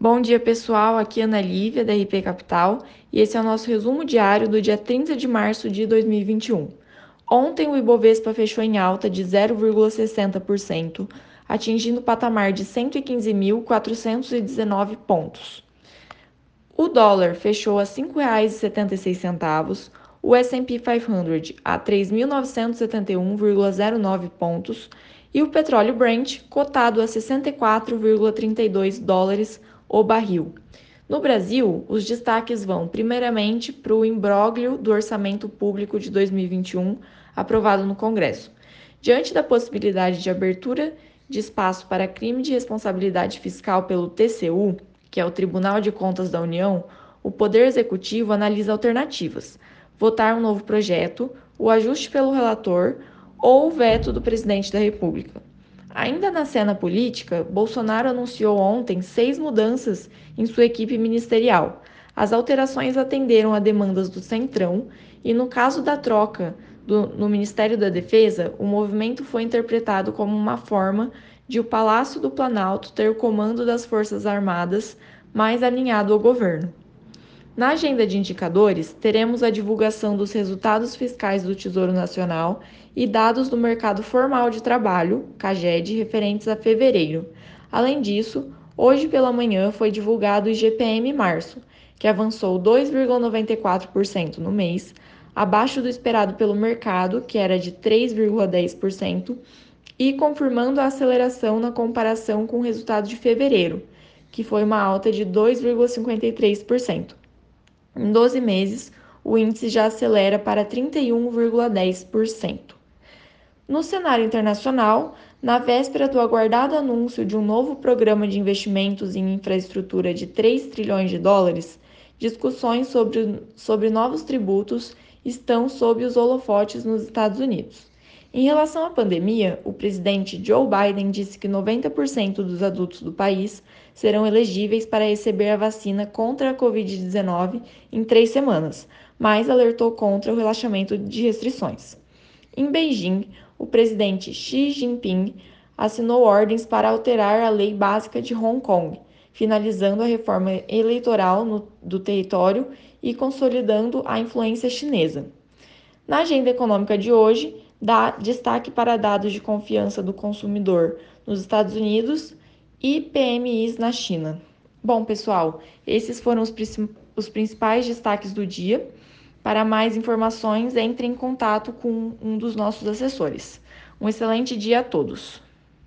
Bom dia, pessoal. Aqui é Ana Lívia, da RP Capital, e esse é o nosso resumo diário do dia 30 de março de 2021. Ontem, o Ibovespa fechou em alta de 0,60%, atingindo o patamar de 115.419 pontos. O dólar fechou a R$ 5,76, o S&P 500 a 3.971,09 pontos e o petróleo Brent cotado a 64,32 dólares o barril. No Brasil, os destaques vão primeiramente para o imbróglio do orçamento público de 2021 aprovado no Congresso. Diante da possibilidade de abertura de espaço para crime de responsabilidade fiscal pelo TCU, que é o Tribunal de Contas da União, o Poder Executivo analisa alternativas: votar um novo projeto, o ajuste pelo relator ou o veto do presidente da República. Ainda na cena política, Bolsonaro anunciou ontem seis mudanças em sua equipe ministerial. As alterações atenderam a demandas do Centrão e, no caso da troca do, no Ministério da Defesa, o movimento foi interpretado como uma forma de o Palácio do Planalto ter o comando das Forças Armadas mais alinhado ao governo. Na agenda de indicadores, teremos a divulgação dos resultados fiscais do Tesouro Nacional e dados do mercado formal de trabalho, CAGED, referentes a fevereiro. Além disso, hoje pela manhã foi divulgado o IGPM março, que avançou 2,94% no mês, abaixo do esperado pelo mercado, que era de 3,10%, e confirmando a aceleração na comparação com o resultado de fevereiro, que foi uma alta de 2,53%. Em 12 meses, o índice já acelera para 31,10%. No cenário internacional, na véspera do aguardado anúncio de um novo programa de investimentos em infraestrutura de 3 trilhões de dólares, discussões sobre, sobre novos tributos estão sob os holofotes nos Estados Unidos. Em relação à pandemia, o presidente Joe Biden disse que 90% dos adultos do país serão elegíveis para receber a vacina contra a Covid-19 em três semanas, mas alertou contra o relaxamento de restrições. Em Beijing, o presidente Xi Jinping assinou ordens para alterar a lei básica de Hong Kong, finalizando a reforma eleitoral no, do território e consolidando a influência chinesa. Na agenda econômica de hoje, dá destaque para dados de confiança do consumidor nos Estados Unidos e PMIs na China. Bom, pessoal, esses foram os, os principais destaques do dia. Para mais informações, entre em contato com um dos nossos assessores. Um excelente dia a todos!